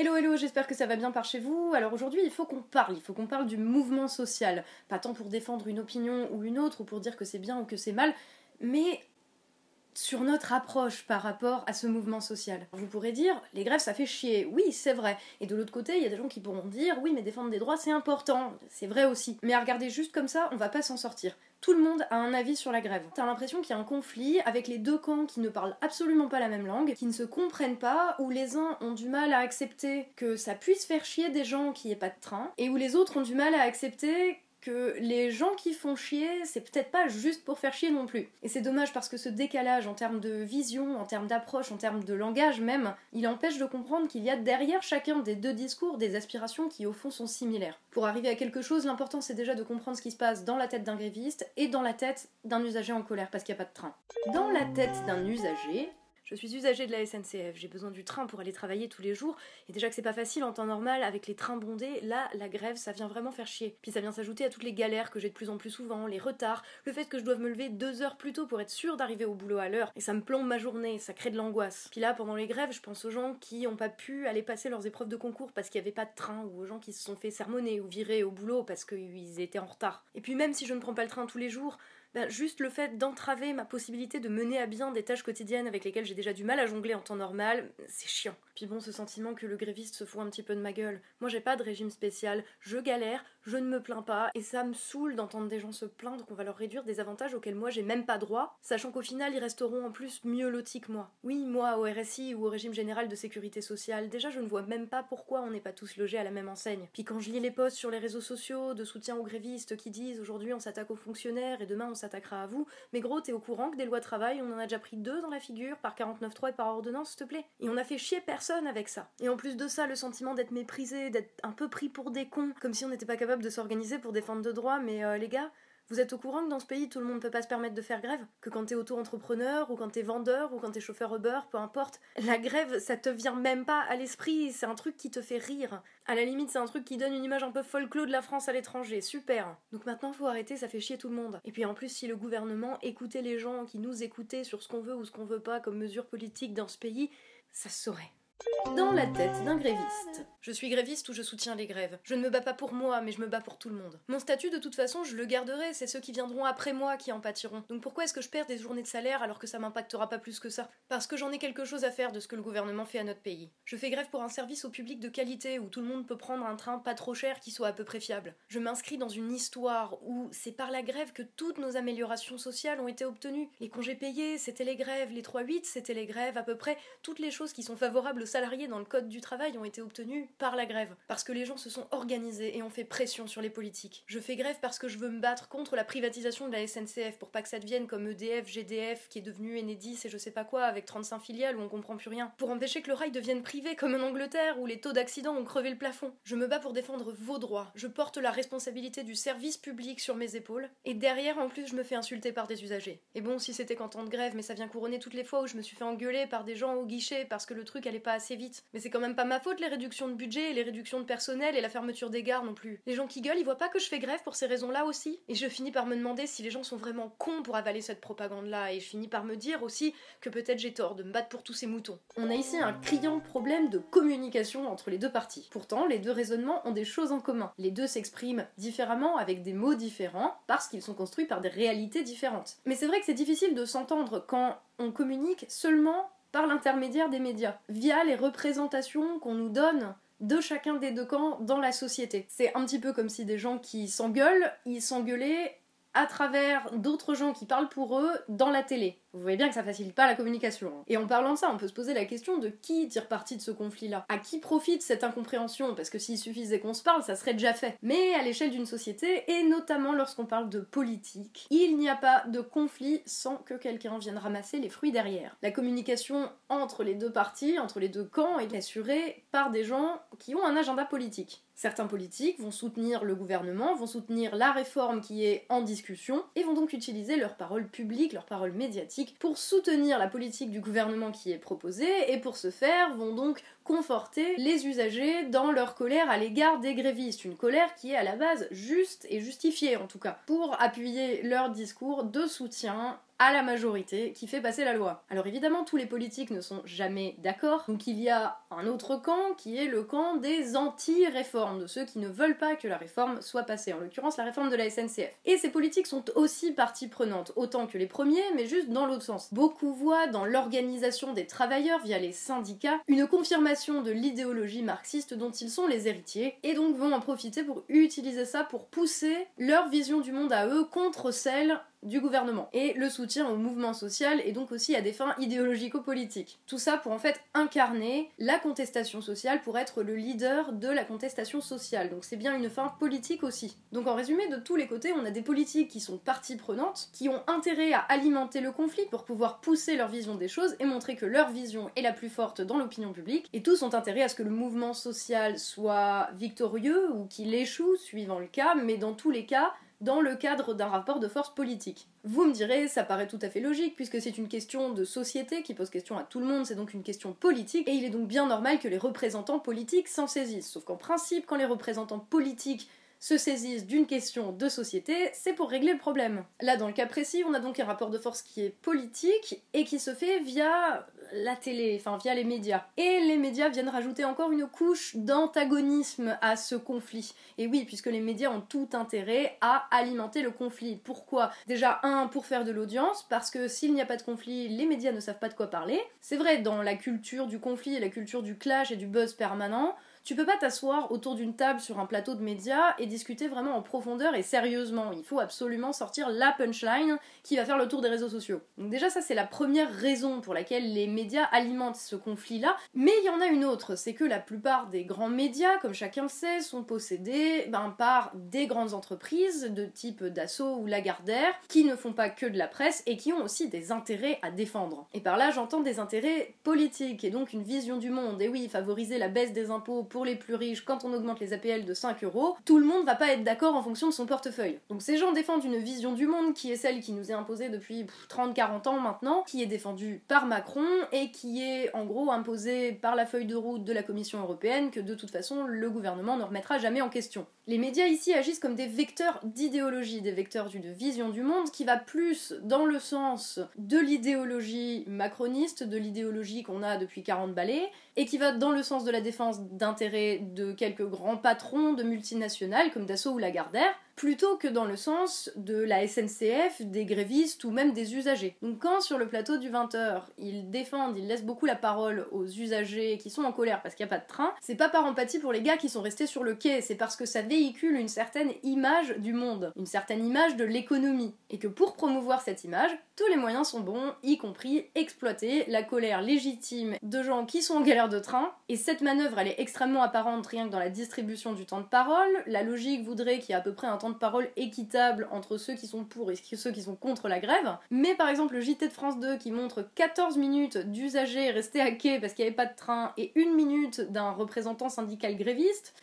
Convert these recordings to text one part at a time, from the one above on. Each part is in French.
Hello hello, j'espère que ça va bien par chez vous. Alors aujourd'hui, il faut qu'on parle, il faut qu'on parle du mouvement social. Pas tant pour défendre une opinion ou une autre, ou pour dire que c'est bien ou que c'est mal, mais sur notre approche par rapport à ce mouvement social. Vous pourrez dire, les grèves ça fait chier, oui c'est vrai. Et de l'autre côté, il y a des gens qui pourront dire, oui mais défendre des droits c'est important, c'est vrai aussi. Mais à regarder juste comme ça, on va pas s'en sortir. Tout le monde a un avis sur la grève. T'as l'impression qu'il y a un conflit avec les deux camps qui ne parlent absolument pas la même langue, qui ne se comprennent pas, où les uns ont du mal à accepter que ça puisse faire chier des gens qui aient pas de train, et où les autres ont du mal à accepter que les gens qui font chier, c'est peut-être pas juste pour faire chier non plus. Et c'est dommage parce que ce décalage en termes de vision, en termes d'approche, en termes de langage même, il empêche de comprendre qu'il y a derrière chacun des deux discours des aspirations qui au fond sont similaires. Pour arriver à quelque chose, l'important c'est déjà de comprendre ce qui se passe dans la tête d'un gréviste et dans la tête d'un usager en colère parce qu'il n'y a pas de train. Dans la tête d'un usager, je suis usager de la SNCF, j'ai besoin du train pour aller travailler tous les jours, et déjà que c'est pas facile en temps normal avec les trains bondés, là, la grève, ça vient vraiment faire chier. Puis ça vient s'ajouter à toutes les galères que j'ai de plus en plus souvent, les retards, le fait que je doive me lever deux heures plus tôt pour être sûr d'arriver au boulot à l'heure, et ça me plombe ma journée, ça crée de l'angoisse. Puis là, pendant les grèves, je pense aux gens qui ont pas pu aller passer leurs épreuves de concours parce qu'il y avait pas de train, ou aux gens qui se sont fait sermonner ou virer au boulot parce qu'ils étaient en retard. Et puis même si je ne prends pas le train tous les jours, ben, juste le fait d'entraver ma possibilité de mener à bien des tâches quotidiennes avec lesquelles j'ai déjà du mal à jongler en temps normal, c'est chiant. Puis bon, ce sentiment que le gréviste se fout un petit peu de ma gueule. Moi j'ai pas de régime spécial, je galère, je ne me plains pas, et ça me saoule d'entendre des gens se plaindre qu'on va leur réduire des avantages auxquels moi j'ai même pas droit, sachant qu'au final ils resteront en plus mieux lotis que moi. Oui, moi au RSI ou au régime général de sécurité sociale, déjà je ne vois même pas pourquoi on n'est pas tous logés à la même enseigne. Puis quand je lis les posts sur les réseaux sociaux de soutien aux grévistes qui disent aujourd'hui on s'attaque aux fonctionnaires et demain on s'attaquera à vous, mais gros, t'es au courant que des lois de travail, on en a déjà pris deux dans la figure, par 49.3 et par ordonnance, s'il te plaît. Et on a fait chier personne avec ça. Et en plus de ça, le sentiment d'être méprisé, d'être un peu pris pour des cons, comme si on n'était pas capable de s'organiser pour défendre de droits, mais euh, les gars, vous êtes au courant que dans ce pays, tout le monde ne peut pas se permettre de faire grève? Que quand t'es auto-entrepreneur, ou quand t'es vendeur, ou quand t'es chauffeur Uber, peu importe, la grève, ça te vient même pas à l'esprit, c'est un truc qui te fait rire. À la limite, c'est un truc qui donne une image un peu folklore de la France à l'étranger, super. Donc maintenant, faut arrêter, ça fait chier tout le monde. Et puis en plus, si le gouvernement écoutait les gens qui nous écoutaient sur ce qu'on veut ou ce qu'on veut pas comme mesure politique dans ce pays, ça se saurait. Dans la tête d'un gréviste. Je suis gréviste ou je soutiens les grèves. Je ne me bats pas pour moi, mais je me bats pour tout le monde. Mon statut, de toute façon, je le garderai, c'est ceux qui viendront après moi qui en pâtiront. Donc pourquoi est-ce que je perds des journées de salaire alors que ça m'impactera pas plus que ça? Parce que j'en ai quelque chose à faire de ce que le gouvernement fait à notre pays. Je fais grève pour un service au public de qualité où tout le monde peut prendre un train pas trop cher qui soit à peu près fiable. Je m'inscris dans une histoire où c'est par la grève que toutes nos améliorations sociales ont été obtenues. Les congés payés, c'était les grèves, les 3-8, c'était les grèves, à peu près toutes les choses qui sont favorables aux salariés dans le code du travail ont été obtenues par la grève, parce que les gens se sont organisés et ont fait pression sur les politiques. Je fais grève parce que je veux me battre contre la privatisation de la SNCF pour pas que ça devienne comme EDF, GDF qui est devenu Enedis et je sais pas quoi avec 35 filiales où on comprend plus rien. Pour empêcher que le rail devienne privé comme en Angleterre où les taux d'accident ont crevé le plafond. Je me bats pour défendre vos droits. Je porte la responsabilité du service public sur mes épaules et derrière en plus je me fais insulter par des usagers. Et bon, si c'était qu'en temps de grève, mais ça vient couronner toutes les fois où je me suis fait engueuler par des gens au guichet parce que le truc allait pas vite. Mais c'est quand même pas ma faute les réductions de budget et les réductions de personnel et la fermeture des gares non plus. Les gens qui gueulent, ils voient pas que je fais grève pour ces raisons-là aussi. Et je finis par me demander si les gens sont vraiment cons pour avaler cette propagande-là. Et je finis par me dire aussi que peut-être j'ai tort de me battre pour tous ces moutons. On a ici un criant problème de communication entre les deux parties. Pourtant, les deux raisonnements ont des choses en commun. Les deux s'expriment différemment avec des mots différents parce qu'ils sont construits par des réalités différentes. Mais c'est vrai que c'est difficile de s'entendre quand on communique seulement par l'intermédiaire des médias, via les représentations qu'on nous donne de chacun des deux camps dans la société. C'est un petit peu comme si des gens qui s'engueulent, ils s'engueulaient à travers d'autres gens qui parlent pour eux dans la télé. Vous voyez bien que ça facilite pas la communication. hein. Et en parlant de ça, on peut se poser la question de qui tire parti de ce conflit-là? À qui profite cette incompréhension? Parce que s'il suffisait qu'on se parle, ça serait déjà fait. Mais à l'échelle d'une société, et notamment lorsqu'on parle de politique, il n'y a pas de conflit sans que quelqu'un vienne ramasser les fruits derrière. La communication entre les deux parties, entre les deux camps, est assurée par des gens qui ont un agenda politique. Certains politiques vont soutenir le gouvernement, vont soutenir la réforme qui est en discussion, et vont donc utiliser leurs paroles publiques, leurs paroles pour soutenir la politique du gouvernement qui est proposée, et pour ce faire vont donc conforter les usagers dans leur colère à l'égard des grévistes. Une colère qui est à la base juste et justifiée en tout cas, pour appuyer leur discours de soutien à la majorité qui fait passer la loi. Alors évidemment, tous les politiques ne sont jamais d'accord, donc il y a un autre camp qui est le camp des anti-réformes, de ceux qui ne veulent pas que la réforme soit passée, en l'occurrence la réforme de la SNCF. Et ces politiques sont aussi partie prenante, autant que les premiers, mais juste dans l'autre sens. Beaucoup voient dans l'organisation des travailleurs via les syndicats une confirmation de l'idéologie marxiste dont ils sont les héritiers, et donc vont en profiter pour utiliser ça pour pousser leur vision du monde à eux contre celle du gouvernement et le soutien au mouvement social et donc aussi à des fins idéologico-politiques. Tout ça pour en fait incarner la contestation sociale pour être le leader de la contestation sociale. Donc c'est bien une fin politique aussi. Donc en résumé, de tous les côtés, on a des politiques qui sont partie prenante, qui ont intérêt à alimenter le conflit pour pouvoir pousser leur vision des choses et montrer que leur vision est la plus forte dans l'opinion publique, et tous ont intérêt à ce que le mouvement social soit victorieux ou qu'il échoue suivant le cas, mais dans tous les cas, dans le cadre d'un rapport de force politique. Vous me direz, ça paraît tout à fait logique, puisque c'est une question de société qui pose question à tout le monde, c'est donc une question politique, et il est donc bien normal que les représentants politiques s'en saisissent. Sauf qu'en principe, quand les représentants politiques se saisissent d'une question de société, c'est pour régler le problème. Là, dans le cas précis, on a donc un rapport de force qui est politique et qui se fait via la télé, enfin via les médias. Et les médias viennent rajouter encore une couche d'antagonisme à ce conflit. Et oui, puisque les médias ont tout intérêt à alimenter le conflit. Pourquoi? Déjà, un, pour faire de l'audience, parce que s'il n'y a pas de conflit, les médias ne savent pas de quoi parler. C'est vrai, dans la culture du conflit et la culture du clash et du buzz permanent, tu peux pas t'asseoir autour d'une table sur un plateau de médias et discuter vraiment en profondeur et sérieusement. Il faut absolument sortir la punchline qui va faire le tour des réseaux sociaux. Donc déjà ça c'est la première raison pour laquelle les médias alimentent ce conflit-là. Mais il y en a une autre, c'est que la plupart des grands médias, comme chacun sait, sont possédés ben, par des grandes entreprises de type Dassault ou Lagardère qui ne font pas que de la presse et qui ont aussi des intérêts à défendre. Et par là j'entends des intérêts politiques et donc une vision du monde. Et oui, favoriser la baisse des impôts pour les plus riches quand on augmente les APL de 5 euros, tout le monde va pas être d'accord en fonction de son portefeuille. Donc ces gens défendent une vision du monde qui est celle qui nous est imposée depuis 30-40 ans maintenant, qui est défendue par Macron et qui est en gros imposée par la feuille de route de la Commission européenne que de toute façon le gouvernement ne remettra jamais en question. Les médias ici agissent comme des vecteurs d'idéologie, des vecteurs d'une vision du monde qui va plus dans le sens de l'idéologie macroniste, de l'idéologie qu'on a depuis 40 balais, et qui va dans le sens de la défense de quelques grands patrons de multinationales comme Dassault ou Lagardère, plutôt que dans le sens de la SNCF, des grévistes ou même des usagers. Donc quand sur le plateau du 20h, ils défendent, ils laissent beaucoup la parole aux usagers qui sont en colère parce qu'il n'y a pas de train, c'est pas par empathie pour les gars qui sont restés sur le quai, c'est parce que ça véhicule une certaine image du monde, une certaine image de l'économie, et que pour promouvoir cette image, tous les moyens sont bons, y compris exploiter la colère légitime de gens qui sont en galère de train, et cette manœuvre elle est extrêmement apparente rien que dans la distribution du temps de parole, la logique voudrait qu'il y ait à peu près un temps de parole équitable entre ceux qui sont pour et ceux qui sont contre la grève. Mais par exemple, le JT de France 2 qui montre 14 minutes d'usagers restés à quai parce qu'il n'y avait pas de train et une minute d'un représentant syndical gréviste,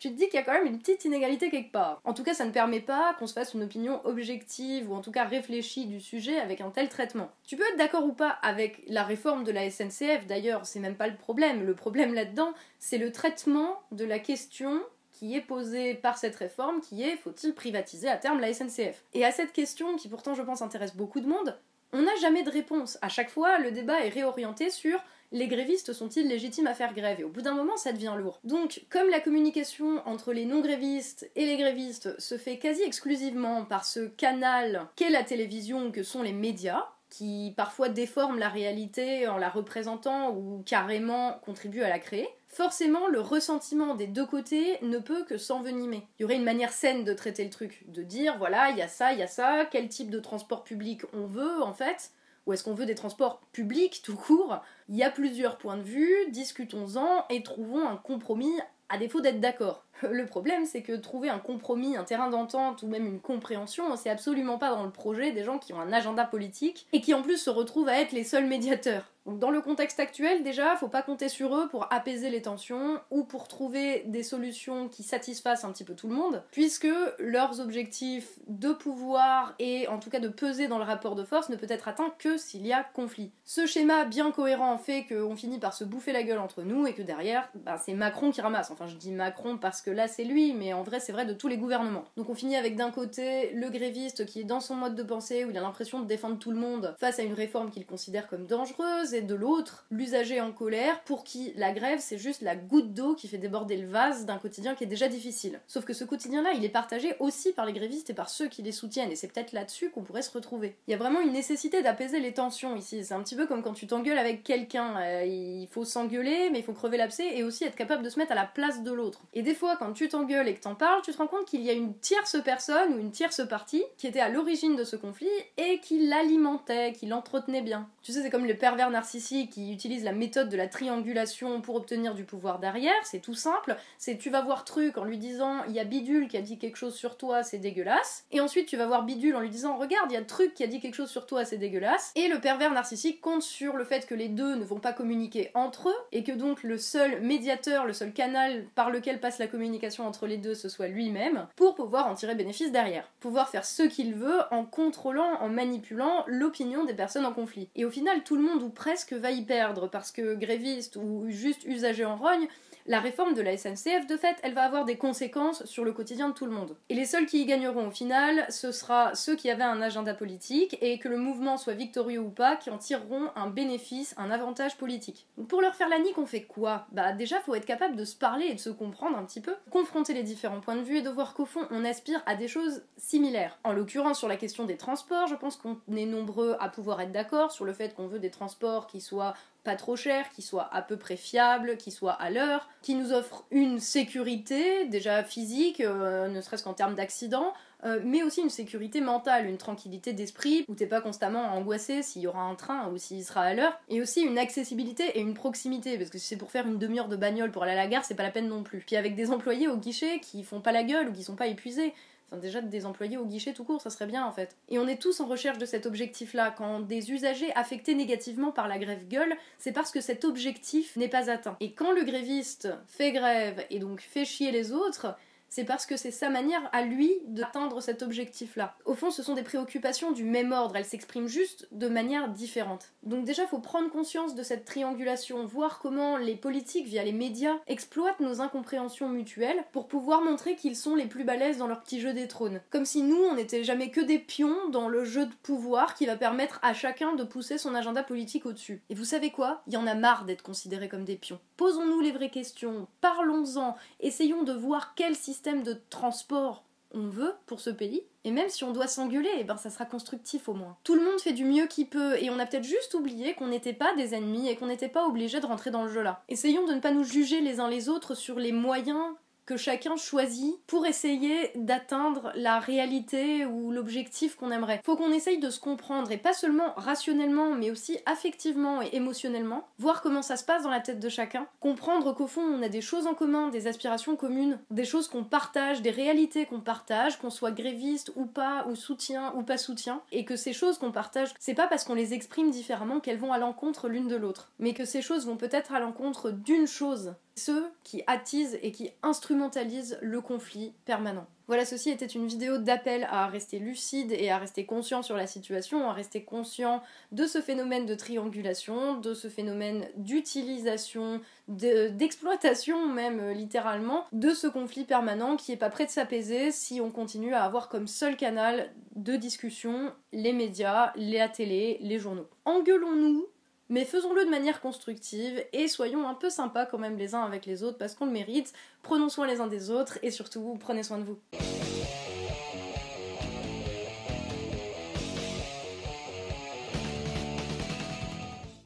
tu te dis qu'il y a quand même une petite inégalité quelque part. En tout cas, ça ne permet pas qu'on se fasse une opinion objective ou en tout cas réfléchie du sujet avec un tel traitement. Tu peux être d'accord ou pas avec la réforme de la SNCF, d'ailleurs, c'est même pas le problème. Le problème là-dedans, c'est le traitement de la question qui est posée par cette réforme, qui est faut-il privatiser à terme la SNCF Et à cette question, qui pourtant je pense intéresse beaucoup de monde, on n'a jamais de réponse. À chaque fois, le débat est réorienté sur les grévistes sont-ils légitimes à faire grève? Et au bout d'un moment, ça devient lourd. Donc, comme la communication entre les non-grévistes et les grévistes se fait quasi exclusivement par ce canal qu'est la télévision, que sont les médias, qui parfois déforment la réalité en la représentant ou carrément contribuent à la créer, forcément le ressentiment des deux côtés ne peut que s'envenimer. Il y aurait une manière saine de traiter le truc, de dire voilà, il y a ça, il y a ça, quel type de transport public on veut en fait, ou est-ce qu'on veut des transports publics tout court? Il y a plusieurs points de vue, discutons-en et trouvons un compromis à défaut d'être d'accord. Le problème, c'est que trouver un compromis, un terrain d'entente ou même une compréhension, c'est absolument pas dans le projet des gens qui ont un agenda politique et qui en plus se retrouvent à être les seuls médiateurs. Donc dans le contexte actuel, déjà, faut pas compter sur eux pour apaiser les tensions ou pour trouver des solutions qui satisfassent un petit peu tout le monde, puisque leurs objectifs de pouvoir et en tout cas de peser dans le rapport de force ne peut être atteint que s'il y a conflit. Ce schéma bien cohérent fait qu'on finit par se bouffer la gueule entre nous et que derrière, bah, c'est Macron qui ramasse. Enfin, je dis Macron parce que là c'est lui, mais en vrai c'est vrai de tous les gouvernements. Donc on finit avec d'un côté le gréviste qui est dans son mode de pensée où il a l'impression de défendre tout le monde face à une réforme qu'il considère comme dangereuse, de l'autre, l'usager en colère pour qui la grève c'est juste la goutte d'eau qui fait déborder le vase d'un quotidien qui est déjà difficile. Sauf que ce quotidien-là, il est partagé aussi par les grévistes et par ceux qui les soutiennent, et c'est peut-être là-dessus qu'on pourrait se retrouver. Il y a vraiment une nécessité d'apaiser les tensions ici. C'est un petit peu comme quand tu t'engueules avec quelqu'un. Euh, il faut s'engueuler, mais il faut crever l'abcès et aussi être capable de se mettre à la place de l'autre. Et des fois, quand tu t'engueules et que t'en parles, tu te rends compte qu'il y a une tierce personne ou une tierce partie qui était à l'origine de ce conflit et qui l'alimentait, qui l'entretenait bien. Tu sais, c'est comme le pervers narcissique qui utilise la méthode de la triangulation pour obtenir du pouvoir derrière. C'est tout simple. C'est tu vas voir truc en lui disant il y a Bidule qui a dit quelque chose sur toi, c'est dégueulasse. Et ensuite, tu vas voir Bidule en lui disant regarde, il y a truc qui a dit quelque chose sur toi, c'est dégueulasse. Et le pervers narcissique compte sur le fait que les deux ne vont pas communiquer entre eux et que donc le seul médiateur, le seul canal par lequel passe la communication entre les deux, ce soit lui-même, pour pouvoir en tirer bénéfice derrière. Pouvoir faire ce qu'il veut en contrôlant, en manipulant l'opinion des personnes en conflit. Et au final, tout le monde ou presque va y perdre parce que gréviste ou juste usager en rogne, la réforme de la SNCF, de fait, elle va avoir des conséquences sur le quotidien de tout le monde. Et les seuls qui y gagneront au final, ce sera ceux qui avaient un agenda politique et que le mouvement soit victorieux ou pas, qui en tireront un bénéfice, un avantage politique. Pour leur faire la nique, on fait quoi? Bah déjà, faut être capable de se parler et de se comprendre un petit peu, confronter les différents points de vue et de voir qu'au fond, on aspire à des choses similaires. En l'occurrence, sur la question des transports, je pense qu'on est nombreux à pouvoir être d'accord sur le fait qu'on veut des transports qui soient pas trop cher, qui soit à peu près fiable, qui soit à l'heure, qui nous offre une sécurité déjà physique, euh, ne serait-ce qu'en termes d'accident, euh, mais aussi une sécurité mentale, une tranquillité d'esprit où t'es pas constamment angoissé s'il y aura un train ou s'il sera à l'heure, et aussi une accessibilité et une proximité, parce que si c'est pour faire une demi-heure de bagnole pour aller à la gare, c'est pas la peine non plus. Puis avec des employés au guichet qui font pas la gueule ou qui sont pas épuisés, Déjà des employés au guichet tout court, ça serait bien en fait. Et on est tous en recherche de cet objectif-là. Quand des usagers affectés négativement par la grève gueulent, c'est parce que cet objectif n'est pas atteint. Et quand le gréviste fait grève et donc fait chier les autres, c'est parce que c'est sa manière à lui d'atteindre cet objectif-là. Au fond, ce sont des préoccupations du même ordre, elles s'expriment juste de manière différente. Donc déjà, il faut prendre conscience de cette triangulation, voir comment les politiques, via les médias, exploitent nos incompréhensions mutuelles pour pouvoir montrer qu'ils sont les plus balèzes dans leur petit jeu des trônes. Comme si nous, on n'était jamais que des pions dans le jeu de pouvoir qui va permettre à chacun de pousser son agenda politique au-dessus. Et vous savez quoi? Il y en a marre d'être considérés comme des pions. Posons-nous les vraies questions, parlons-en, essayons de voir quel système de transport on veut pour ce pays. Et même si on doit s'engueuler, eh ben ça sera constructif au moins. Tout le monde fait du mieux qu'il peut, et on a peut-être juste oublié qu'on n'était pas des ennemis et qu'on n'était pas obligé de rentrer dans le jeu là. Essayons de ne pas nous juger les uns les autres sur les moyens chacun choisit pour essayer d'atteindre la réalité ou l'objectif qu'on aimerait. Faut qu'on essaye de se comprendre et pas seulement rationnellement mais aussi affectivement et émotionnellement, voir comment ça se passe dans la tête de chacun, comprendre qu'au fond on a des choses en commun, des aspirations communes, des choses qu'on partage, des réalités qu'on partage, qu'on soit gréviste ou pas, ou soutien ou pas soutien, et que ces choses qu'on partage, c'est pas parce qu'on les exprime différemment qu'elles vont à l'encontre l'une de l'autre, mais que ces choses vont peut-être à l'encontre d'une chose ceux qui attisent et qui instrumentalisent le conflit permanent. Voilà, ceci était une vidéo d'appel à rester lucide et à rester conscient sur la situation, à rester conscient de ce phénomène de triangulation, de ce phénomène d'utilisation, d'exploitation même euh, littéralement, de ce conflit permanent qui est pas prêt de s'apaiser si on continue à avoir comme seul canal de discussion les médias, la télé, les journaux. Engueulons-nous mais faisons-le de manière constructive et soyons un peu sympas quand même les uns avec les autres parce qu'on le mérite. Prenons soin les uns des autres et surtout prenez soin de vous.